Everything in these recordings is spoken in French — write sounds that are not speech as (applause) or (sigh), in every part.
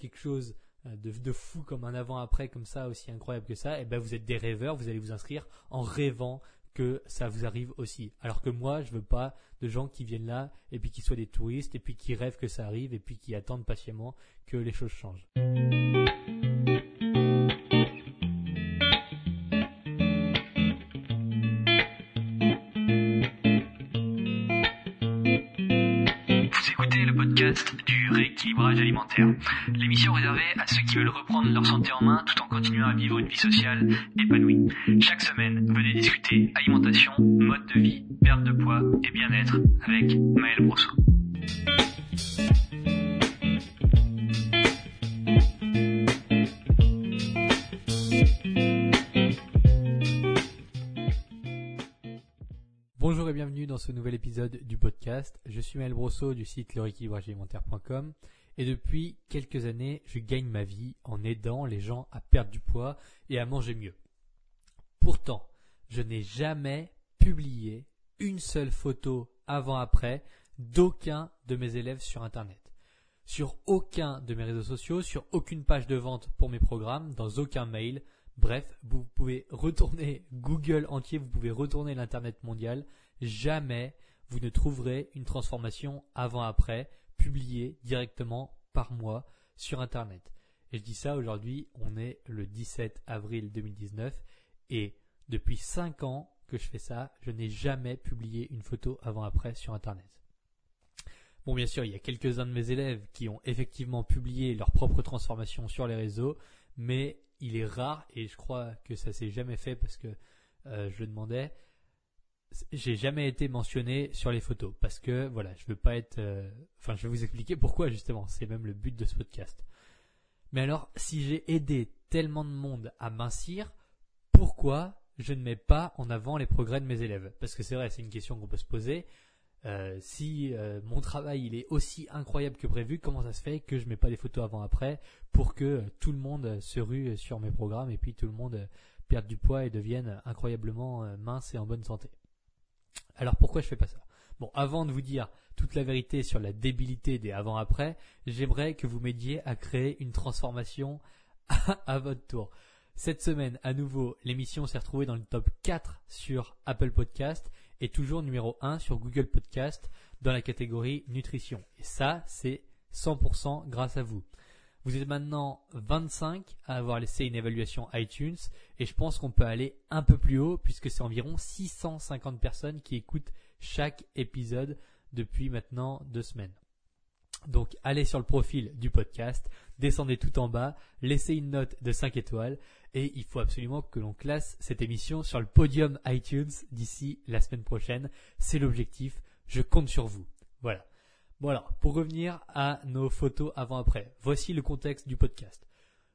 quelque chose euh, de, de fou comme un avant-après comme ça, aussi incroyable que ça, et ben vous êtes des rêveurs, vous allez vous inscrire en rêvant que ça vous arrive aussi. Alors que moi, je veux pas de gens qui viennent là et puis qui soient des touristes et puis qui rêvent que ça arrive et puis qui attendent patiemment que les choses changent. Alimentaire. L'émission réservée à ceux qui veulent reprendre leur santé en main tout en continuant à vivre une vie sociale épanouie. Chaque semaine, venez discuter alimentation, mode de vie, perte de poids et bien-être avec Maël Brosso. Bonjour et bienvenue dans ce nouvel épisode du podcast. Je suis Maël Brosso du site leréquilibragealimentaire.com et depuis quelques années, je gagne ma vie en aidant les gens à perdre du poids et à manger mieux. Pourtant, je n'ai jamais publié une seule photo avant-après d'aucun de mes élèves sur Internet. Sur aucun de mes réseaux sociaux, sur aucune page de vente pour mes programmes, dans aucun mail. Bref, vous pouvez retourner (laughs) Google entier, vous pouvez retourner l'Internet mondial. Jamais vous ne trouverez une transformation avant-après publiée directement par moi sur Internet. Et je dis ça aujourd'hui, on est le 17 avril 2019 et depuis 5 ans que je fais ça, je n'ai jamais publié une photo avant-après sur Internet. Bon, bien sûr, il y a quelques-uns de mes élèves qui ont effectivement publié leur propre transformation sur les réseaux, mais il est rare et je crois que ça s'est jamais fait parce que euh, je le demandais. J'ai jamais été mentionné sur les photos parce que voilà, je veux pas être. euh, Enfin, je vais vous expliquer pourquoi justement. C'est même le but de ce podcast. Mais alors, si j'ai aidé tellement de monde à mincir, pourquoi je ne mets pas en avant les progrès de mes élèves? Parce que c'est vrai, c'est une question qu'on peut se poser. Euh, si euh, mon travail il est aussi incroyable que prévu, comment ça se fait que je mets pas des photos avant-après pour que euh, tout le monde se rue sur mes programmes et puis tout le monde euh, perde du poids et devienne incroyablement euh, mince et en bonne santé? Alors pourquoi je fais pas ça? Bon, avant de vous dire toute la vérité sur la débilité des avant-après, j'aimerais que vous m'aidiez à créer une transformation (laughs) à, votre tour. Cette semaine, à nouveau, l'émission s'est retrouvée dans le top 4 sur Apple Podcast et toujours numéro 1 sur Google Podcast dans la catégorie nutrition. Et ça, c'est 100% grâce à vous. Vous êtes maintenant 25 à avoir laissé une évaluation iTunes et je pense qu'on peut aller un peu plus haut puisque c'est environ 650 personnes qui écoutent chaque épisode depuis maintenant deux semaines. Donc allez sur le profil du podcast, descendez tout en bas, laissez une note de 5 étoiles et il faut absolument que l'on classe cette émission sur le podium iTunes d'ici la semaine prochaine. C'est l'objectif, je compte sur vous. Voilà. Bon pour revenir à nos photos avant-après, voici le contexte du podcast.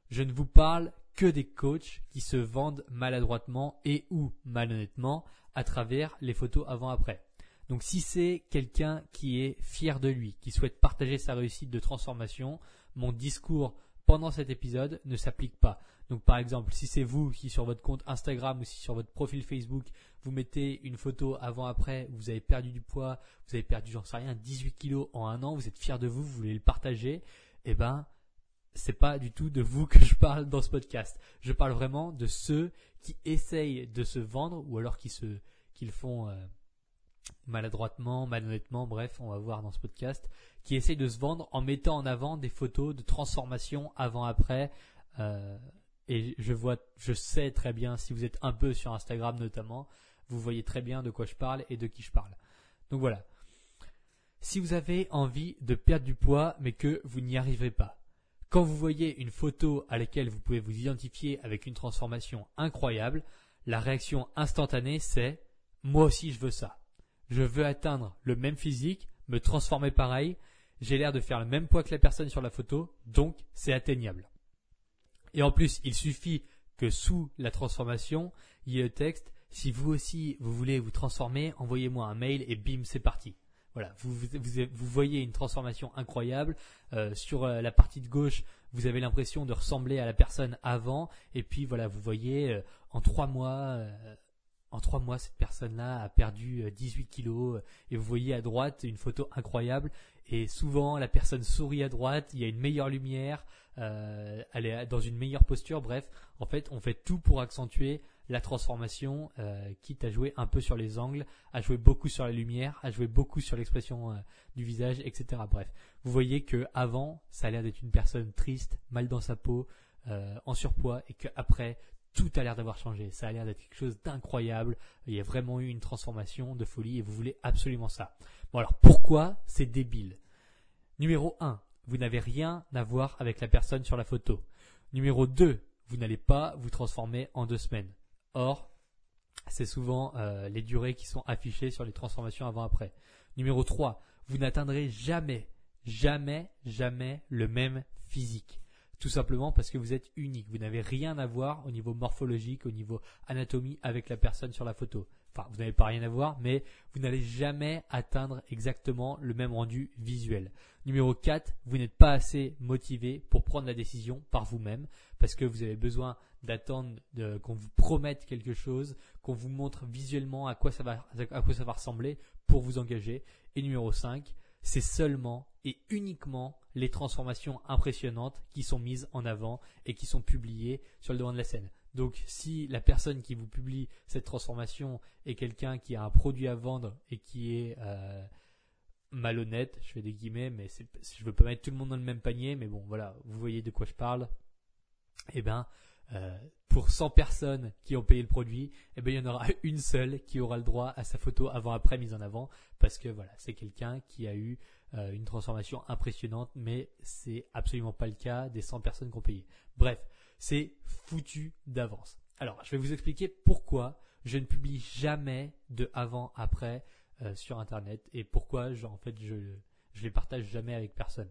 Je ne vous parle que des coachs qui se vendent maladroitement et ou malhonnêtement à travers les photos avant-après. Donc si c'est quelqu'un qui est fier de lui, qui souhaite partager sa réussite de transformation, mon discours pendant cet épisode ne s'applique pas. Donc par exemple, si c'est vous qui sur votre compte Instagram ou si sur votre profil Facebook, vous mettez une photo avant-après, vous avez perdu du poids, vous avez perdu, j'en sais rien, 18 kilos en un an, vous êtes fier de vous, vous voulez le partager, eh ben, c'est pas du tout de vous que je parle dans ce podcast. Je parle vraiment de ceux qui essayent de se vendre ou alors qui se, qui le font euh, maladroitement, malhonnêtement, bref, on va voir dans ce podcast, qui essayent de se vendre en mettant en avant des photos de transformation avant-après. Euh, et je vois, je sais très bien, si vous êtes un peu sur Instagram notamment, vous voyez très bien de quoi je parle et de qui je parle. Donc voilà. Si vous avez envie de perdre du poids mais que vous n'y arriverez pas, quand vous voyez une photo à laquelle vous pouvez vous identifier avec une transformation incroyable, la réaction instantanée c'est moi aussi je veux ça. Je veux atteindre le même physique, me transformer pareil, j'ai l'air de faire le même poids que la personne sur la photo, donc c'est atteignable. Et en plus, il suffit que sous la transformation, il y ait le texte si vous aussi vous voulez vous transformer, envoyez-moi un mail et bim, c'est parti. Voilà, vous, vous, vous, voyez une transformation incroyable. Euh, sur euh, la partie de gauche, vous avez l'impression de ressembler à la personne avant. Et puis voilà, vous voyez euh, en trois mois, euh, en trois mois, cette personne-là a perdu euh, 18 kilos. euh, et vous voyez à droite une photo incroyable. et souvent la personne sourit à droite, il y a une meilleure lumière, euh, elle est dans une meilleure posture. Bref, en fait, on fait tout pour accentuer la transformation, euh, quitte à jouer un peu sur les angles, à jouer beaucoup sur la lumière, à jouer beaucoup sur l'expression euh, du visage, etc. Bref, vous voyez que avant, ça a l'air d'être une personne triste, mal dans sa peau, euh, en surpoids, et qu'après, tout a l'air d'avoir changé. Ça a l'air d'être quelque chose d'incroyable. Il y a vraiment eu une transformation de folie, et vous voulez absolument ça. Bon alors, pourquoi c'est débile? Numéro 1, vous n'avez rien à voir avec la personne sur la photo. Numéro 2, vous n'allez pas vous transformer en deux semaines. Or, c'est souvent euh, les durées qui sont affichées sur les transformations avant-après. Numéro 3, vous n'atteindrez jamais, jamais, jamais le même physique. Tout simplement parce que vous êtes unique. Vous n'avez rien à voir au niveau morphologique, au niveau anatomie avec la personne sur la photo. Enfin, vous n'avez pas rien à voir, mais vous n'allez jamais atteindre exactement le même rendu visuel. Numéro 4, vous n'êtes pas assez motivé pour prendre la décision par vous-même parce que vous avez besoin d'attendre qu'on vous promette quelque chose, qu'on vous montre visuellement à quoi, ça va, à quoi ça va ressembler pour vous engager. Et numéro 5, c'est seulement et uniquement les transformations impressionnantes qui sont mises en avant et qui sont publiées sur le devant de la scène. Donc si la personne qui vous publie cette transformation est quelqu'un qui a un produit à vendre et qui est euh, malhonnête, je fais des guillemets, mais je veux pas mettre tout le monde dans le même panier, mais bon voilà, vous voyez de quoi je parle. Eh bien, euh, pour 100 personnes qui ont payé le produit, eh bien, il y en aura (laughs) une seule qui aura le droit à sa photo avant-après mise en avant, parce que voilà, c'est quelqu'un qui a eu euh, une transformation impressionnante, mais c'est absolument pas le cas des 100 personnes qui ont payé. Bref, c'est foutu d'avance. Alors, je vais vous expliquer pourquoi je ne publie jamais de avant-après euh, sur Internet et pourquoi, en fait, je, je les partage jamais avec personne.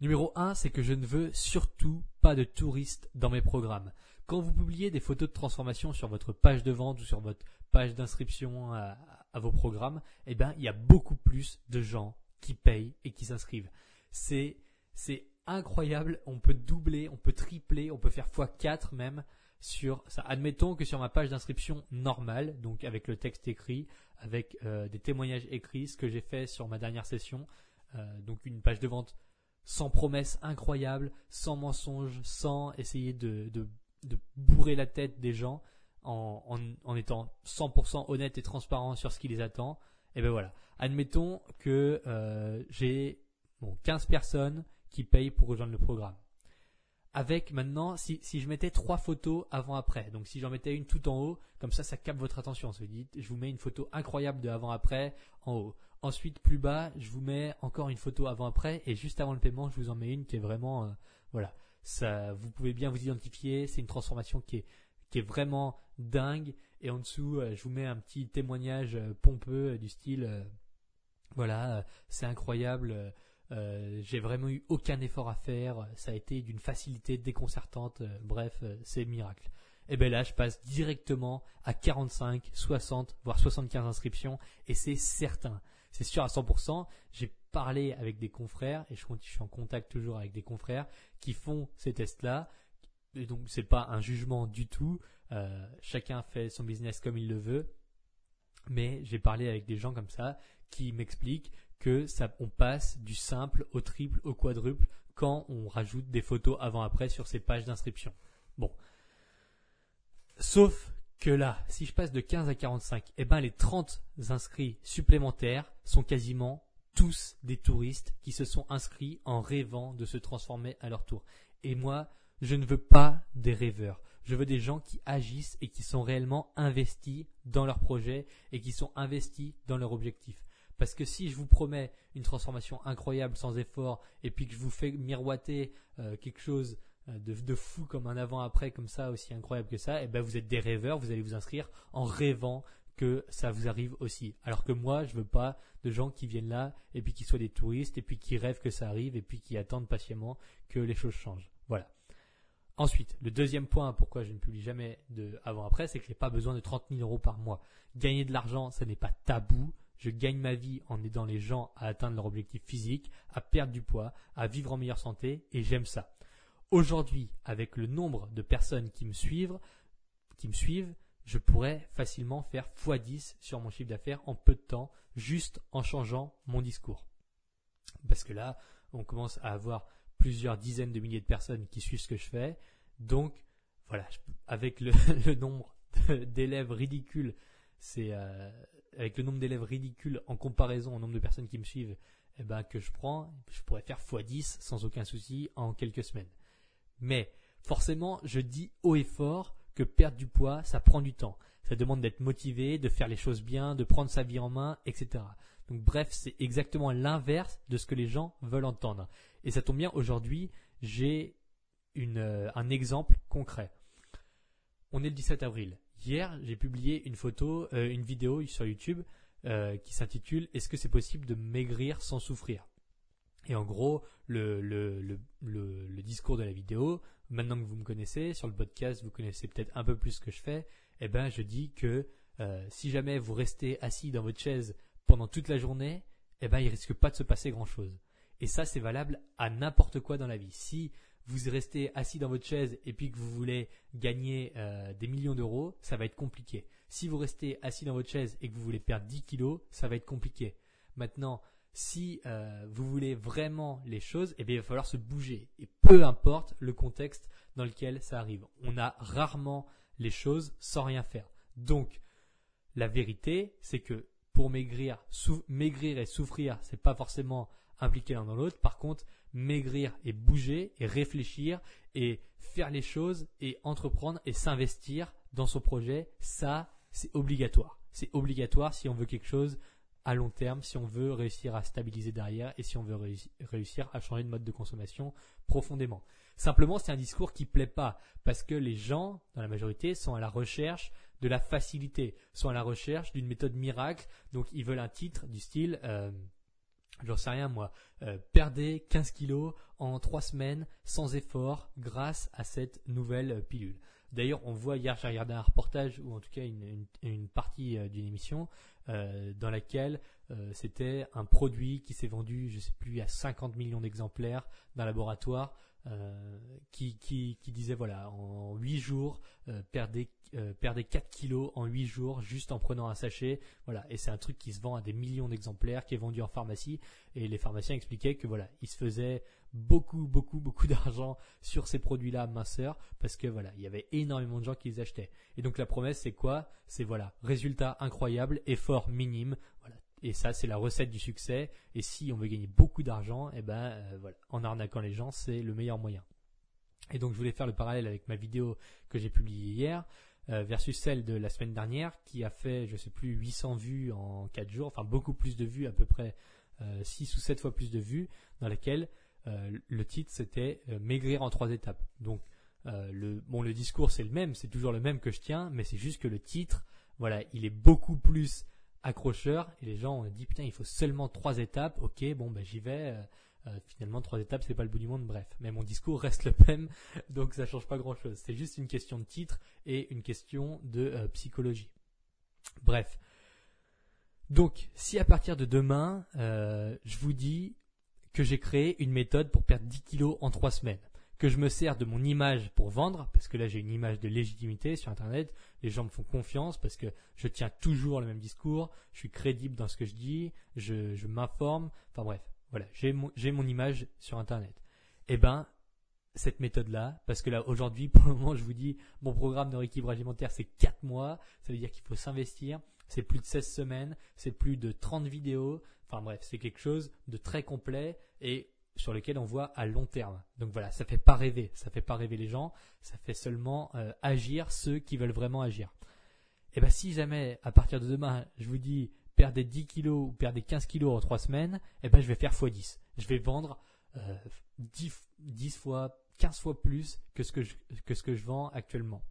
Numéro 1, c'est que je ne veux surtout pas de touristes dans mes programmes. Quand vous publiez des photos de transformation sur votre page de vente ou sur votre page d'inscription à, vos programmes, eh bien, il y a beaucoup plus de gens qui payent et qui s'inscrivent. C'est, c'est incroyable. On peut doubler, on peut tripler, on peut faire x4 même sur ça. Admettons que sur ma page d'inscription normale, donc avec le texte écrit, avec euh, des témoignages écrits, ce que j'ai fait sur ma dernière session, euh, donc une page de vente sans promesses incroyables, sans mensonges, sans essayer de, bourrer la tête des gens, en, étant 100% honnête et transparent sur ce qui les attend. Et ben voilà. Admettons que euh, j'ai bon, 15 personnes qui payent pour rejoindre le programme. Avec maintenant, si, je mettais trois photos avant-après, donc si j'en mettais une tout en haut, comme ça, ça capte votre attention. Ça dit, je vous mets une photo incroyable de avant-après en haut. Ensuite, plus bas, je vous mets encore une photo avant-après, et juste avant le paiement, je vous en mets une qui est vraiment, euh, voilà, ça, vous pouvez bien vous identifier. C'est une transformation qui est, vraiment dingue. Et en dessous, euh, je vous mets un petit témoignage euh, pompeux du style, voilà, c'est incroyable j'ai vraiment eu aucun effort à faire. Ça a été d'une facilité déconcertante. Bref, c'est miracle. Et bien là, je passe directement à 45, 60, voire 75 inscriptions, et c'est certain. C'est sûr à 100%. J'ai parlé avec des confrères, et je, suis en contact toujours avec des confrères qui font ces tests-là. Et donc, c'est pas un jugement du tout. chacun fait son business comme il le veut. Mais j'ai parlé avec des gens comme ça qui m'expliquent que ça, on passe du simple au triple, au quadruple quand on rajoute des photos avant-après sur ces pages d'inscription. Bon. Sauf que là, si je passe de 15 à 45, eh ben les 30 inscrits supplémentaires sont quasiment tous des touristes qui se sont inscrits en rêvant de se transformer à leur tour. Et moi, je ne veux pas des rêveurs. Je veux des gens qui agissent et qui sont réellement investis dans leur projet et qui sont investis dans leur objectif. Parce que si je vous promets une transformation incroyable sans effort et puis que je vous fais miroiter euh, quelque chose euh, de, fou comme un avant-après comme ça aussi incroyable que ça, et eh ben vous êtes des rêveurs, vous allez vous inscrire en rêvant que ça vous arrive aussi. Alors que moi, je veux pas de gens qui viennent là et puis qui soient des touristes et puis qui rêvent que ça arrive et puis qui attendent patiemment que les choses changent. Voilà. Ensuite, le deuxième point pourquoi je ne publie jamais de avant-après, c'est que j'ai pas besoin de 30 000 euros par mois. Gagner de l'argent, ce n'est pas tabou je gagne ma vie en aidant les gens à atteindre leur objectif physique, à perdre du poids, à vivre en meilleure santé, et j'aime ça. Aujourd'hui, avec le nombre de personnes qui me suivent, qui me suivent, je pourrais facilement faire x10 sur mon chiffre d'affaires en peu de temps, juste en changeant mon discours. Parce que là, on commence à avoir plusieurs dizaines de milliers de personnes qui suivent ce que je fais. Donc, voilà, avec le, (laughs) nombre d'élèves ridicules, c'est euh, avec le nombre d'élèves ridicules en comparaison au nombre de personnes qui me suivent, eh ben, que je prends, je pourrais faire x10 sans aucun souci en quelques semaines. Mais forcément, je dis haut et fort que perdre du poids, ça prend du temps. Ça demande d'être motivé, de faire les choses bien, de prendre sa vie en main, etc. Donc bref, c'est exactement l'inverse de ce que les gens veulent entendre. Et ça tombe bien, aujourd'hui, j'ai euh, un exemple concret. On est le 17 avril. Hier, j'ai publié une photo, euh, une vidéo sur YouTube euh, qui s'intitule Est-ce que c'est possible de maigrir sans souffrir? Et en gros, le, discours de la vidéo, maintenant que vous me connaissez, sur le podcast, vous connaissez peut-être un peu plus ce que je fais, eh ben, je dis que si jamais vous restez assis dans votre chaise pendant toute la journée, eh ben, il risque pas de se passer grand-chose. Et ça, c'est valable à n'importe quoi dans la vie. Si vous restez assis dans votre chaise et puis que vous voulez gagner euh, des millions d'euros, ça va être compliqué. Si vous restez assis dans votre chaise et que vous voulez perdre 10 kilos, ça va être compliqué. Maintenant, si euh, vous voulez vraiment les choses, eh il va falloir se bouger. Et peu importe le contexte dans lequel ça arrive. On a rarement les choses sans rien faire. Donc, la vérité, c'est que pour maigrir, maigrir et souffrir, c'est pas forcément impliqué l'un dans l'autre. Par contre, maigrir et bouger et réfléchir et faire les choses et entreprendre et s'investir dans son projet, ça, c'est obligatoire. C'est obligatoire si on veut quelque chose à long terme, si on veut réussir à stabiliser derrière et si on veut réussir à changer de mode de consommation profondément. Simplement, c'est un discours qui plaît pas parce que les gens, dans la majorité, sont à la recherche de la facilité, sont à la recherche d'une méthode miracle. Donc, ils veulent un titre du style euh, j'en sais rien moi, euh, perdez 15 kilos en 3 semaines sans effort grâce à cette nouvelle pilule. D'ailleurs, on voit hier, j'ai regardé un reportage ou en tout cas une, partie euh, d'une émission euh, dans laquelle c'était un produit qui s'est vendu, je sais plus, à 50 millions d'exemplaires d'un laboratoire qui, qui, qui, disait voilà, en 8 jours, perdez euh, perdait 4 kilos en 8 jours juste en prenant un sachet. Voilà. Et c'est un truc qui se vend à des millions d'exemplaires, qui est vendu en pharmacie. Et les pharmaciens expliquaient que voilà, ils se faisaient beaucoup, beaucoup, beaucoup (laughs) d'argent sur ces produits-là minceurs parce que voilà, il y avait énormément de gens qui les achetaient. Et donc la promesse, c'est quoi? C'est voilà, résultat incroyable, effort minime. Voilà. Et ça, c'est la recette du succès. Et si on veut gagner beaucoup d'argent, eh ben, euh, voilà, en arnaquant les gens, c'est le meilleur moyen. Et donc je voulais faire le parallèle avec ma vidéo que j'ai publiée hier. Euh, versus celle de la semaine dernière qui a fait, je sais plus, 800 vues en 4 jours, enfin beaucoup plus de vues, à peu près 6 euh, ou 7 fois plus de vues, dans laquelle euh, le titre c'était Maigrir en trois étapes. Donc le, bon, le discours c'est le même, c'est toujours le même que je tiens, mais c'est juste que le titre, voilà, il est beaucoup plus accrocheur et les gens ont dit putain il faut seulement trois étapes, ok bon ben j'y vais, euh, finalement, trois étapes, c'est pas le bout du monde, bref. Mais mon discours reste le même, (laughs) donc ça change pas grand chose. C'est juste une question de titre et une question de euh, psychologie. Bref. Donc, si à partir de demain, euh, je vous dis que j'ai créé une méthode pour perdre 10 kilos en 3 semaines, que je me sers de mon image pour vendre, parce que là j'ai une image de légitimité sur Internet, les gens me font confiance parce que je tiens toujours le même discours, je suis crédible dans ce que je dis, je, je m'informe, enfin bref, voilà, j'ai mon, image sur Internet. Eh ben, cette méthode-là, parce que là aujourd'hui, (laughs) pour le moment, je vous dis, mon programme de rééquilibrage alimentaire, c'est 4 mois, ça veut dire qu'il faut s'investir, c'est plus de 16 semaines, c'est plus de 30 vidéos, enfin bref, c'est quelque chose de très complet et sur lequel on voit à long terme. Donc voilà, ça fait pas rêver, ça fait pas rêver les gens, ça fait seulement euh, agir ceux qui veulent vraiment agir. Et eh ben si jamais à partir de demain, je vous dis perdez 10 kilos ou perdez 15 kilos en 3 semaines, eh ben, je vais faire x10. Je vais vendre 10, euh, fois, 15 fois plus que ce que, je, que ce que je vends actuellement.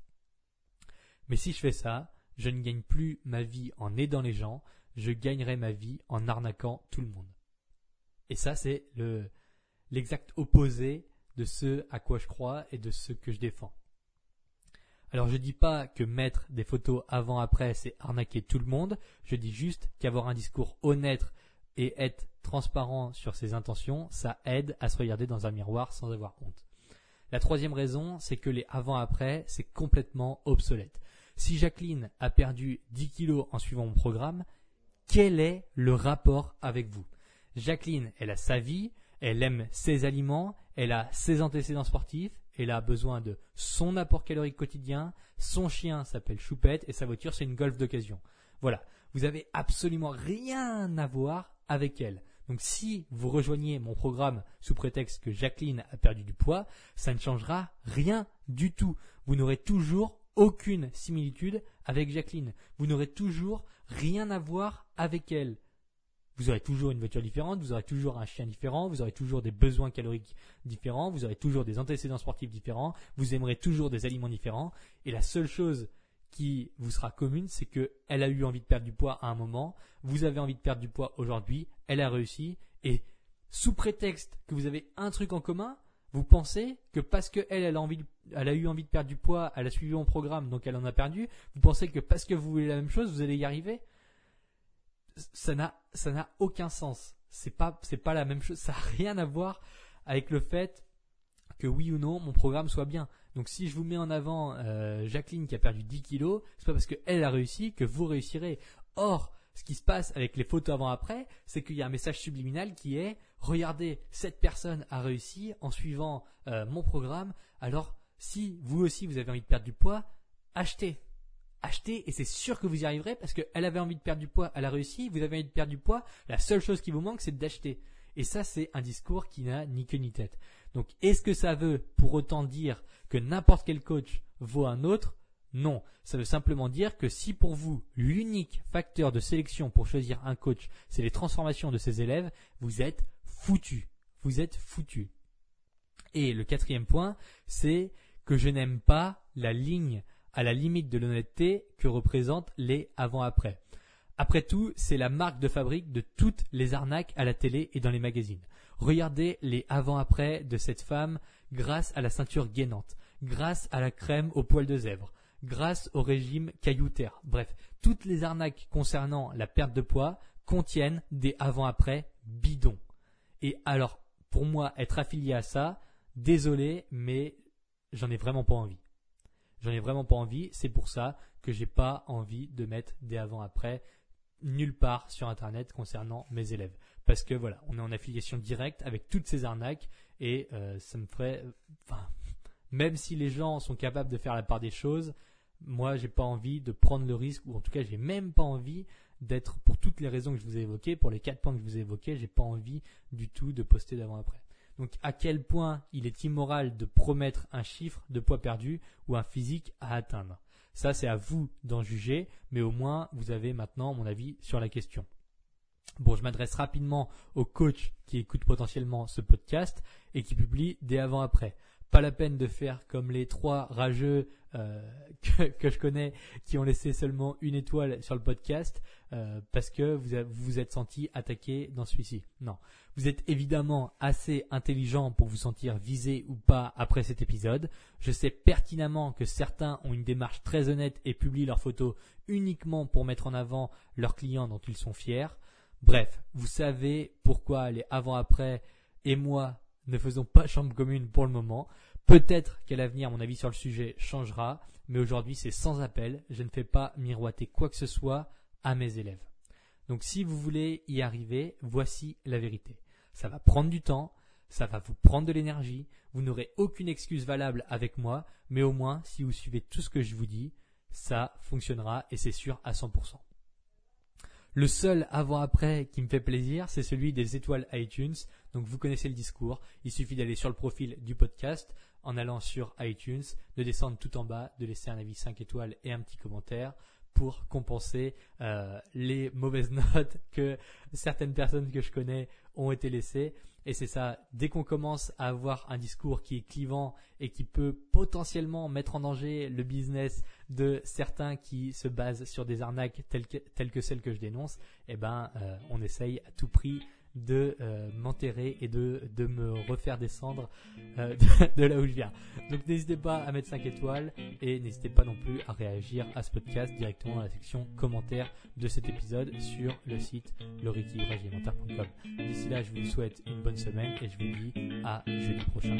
Mais si je fais ça, je ne gagne plus ma vie en aidant les gens, je gagnerai ma vie en arnaquant tout le monde. Et ça, c'est le, l'exact opposé de ce à quoi je crois et de ce que je défends. Alors je dis pas que mettre des photos avant-après c'est arnaquer tout le monde, je dis juste qu'avoir un discours honnête et être transparent sur ses intentions, ça aide à se regarder dans un miroir sans avoir honte. La troisième raison, c'est que les avant-après, c'est complètement obsolète. Si Jacqueline a perdu 10 kilos en suivant mon programme, quel est le rapport avec vous? Jacqueline, elle a sa vie, elle aime ses aliments, elle a ses antécédents sportifs, elle a besoin de son apport calorique quotidien, son chien s'appelle Choupette et sa voiture c'est une Golf d'occasion. Voilà, vous avez absolument rien à voir avec elle. Donc si vous rejoignez mon programme sous prétexte que Jacqueline a perdu du poids, ça ne changera rien du tout. Vous n'aurez toujours aucune similitude avec Jacqueline. Vous n'aurez toujours rien à voir avec elle. Vous aurez toujours une voiture différente, vous aurez toujours un chien différent, vous aurez toujours des besoins caloriques différents, vous aurez toujours des antécédents sportifs différents, vous aimerez toujours des aliments différents. Et la seule chose qui vous sera commune, c'est que elle a eu envie de perdre du poids à un moment, vous avez envie de perdre du poids aujourd'hui, elle a réussi, et sous prétexte que vous avez un truc en commun, vous pensez que parce que elle, a envie, elle a eu envie de perdre du poids, elle a suivi mon programme, donc elle en a perdu. Vous pensez que parce que vous voulez la même chose, vous allez y arriver? Ça n'a, ça n'a aucun sens. C'est pas, c'est pas la même chose. Ça n'a rien à voir avec le fait que oui ou non mon programme soit bien. Donc si je vous mets en avant euh, Jacqueline qui a perdu 10 kilos, c'est pas parce qu'elle a réussi que vous réussirez. Or, ce qui se passe avec les photos avant-après, c'est qu'il y a un message subliminal qui est regardez, cette personne a réussi en suivant euh, mon programme. Alors, si vous aussi vous avez envie de perdre du poids, achetez. Achetez et c'est sûr que vous y arriverez parce qu'elle avait envie de perdre du poids, elle a réussi, vous avez envie de perdre du poids, la seule chose qui vous manque c'est d'acheter. Et ça c'est un discours qui n'a ni queue ni tête. Donc est-ce que ça veut pour autant dire que n'importe quel coach vaut un autre? Non, ça veut simplement dire que si pour vous l'unique facteur de sélection pour choisir un coach, c'est les transformations de ses élèves, vous êtes foutu. Vous êtes foutu. Et le quatrième point, c'est que je n'aime pas la ligne à la limite de l'honnêteté que représentent les avant-après. Après tout, c'est la marque de fabrique de toutes les arnaques à la télé et dans les magazines. Regardez les avant-après de cette femme grâce à la ceinture gainante, grâce à la crème au poil de zèbre, grâce au régime cailloutaire. Bref, toutes les arnaques concernant la perte de poids contiennent des avant-après bidons. Et alors, pour moi, être affilié à ça, désolé, mais j'en ai vraiment pas envie. J'en ai vraiment pas envie. C'est pour ça que j'ai pas envie de mettre des avant-après nulle part sur internet concernant mes élèves. Parce que voilà, on est en affiliation directe avec toutes ces arnaques et euh, ça me ferait. Même si les gens sont capables de faire la part des choses, moi j'ai pas envie de prendre le risque, ou en tout cas j'ai même pas envie d'être, pour toutes les raisons que je vous ai évoquées, pour les quatre points que je vous ai évoqués, j'ai pas envie du tout de poster d'avant-après. Donc à quel point il est immoral de promettre un chiffre de poids perdu ou un physique à atteindre? Ça c'est à vous d'en juger, mais au moins vous avez maintenant mon avis sur la question. Bon, je m'adresse rapidement aux coachs qui écoutent potentiellement ce podcast et qui publient des avant-après pas la peine de faire comme les trois rageux euh, (laughs) que, je connais qui ont laissé seulement une étoile sur le podcast euh, parce que vous vous êtes senti attaqué dans celui-ci. Non, vous êtes évidemment assez intelligent pour vous sentir visé ou pas après cet épisode. Je sais pertinemment que certains ont une démarche très honnête et publient leurs photos uniquement pour mettre en avant leurs clients dont ils sont fiers. Bref, vous savez pourquoi les avant-après et moi ne faisons pas chambre commune pour le moment. Peut-être qu'à l'avenir, mon avis sur le sujet changera, mais aujourd'hui, c'est sans appel. Je ne fais pas miroiter quoi que ce soit à mes élèves. Donc, si vous voulez y arriver, voici la vérité. Ça va prendre du temps, ça va vous prendre de l'énergie, vous n'aurez aucune excuse valable avec moi, mais au moins, si vous suivez tout ce que je vous dis, ça fonctionnera et c'est sûr à 100%. Le seul avant-après qui me fait plaisir, c'est celui des étoiles iTunes. Donc vous connaissez le discours. Il suffit d'aller sur le profil du podcast en allant sur iTunes, de descendre tout en bas, de laisser un avis 5 étoiles et un petit commentaire pour compenser euh, les mauvaises (laughs) notes que certaines personnes que je connais ont été laissées. Et c'est ça, dès qu'on commence à avoir un discours qui est clivant et qui peut potentiellement mettre en danger le business de certains qui se basent sur des arnaques telles que, celles que je dénonce, eh ben, euh, on essaye à tout prix de euh, m'enterrer et de, de me refaire descendre euh, (laughs) de, là où je viens. Donc n'hésitez pas à mettre 5 étoiles et n'hésitez pas non plus à réagir à ce podcast directement dans la section commentaires de cet épisode sur le site loriquibragealimentaire.com. D'ici là, je vous souhaite une bonne semaine et je vous dis à jeudi prochain.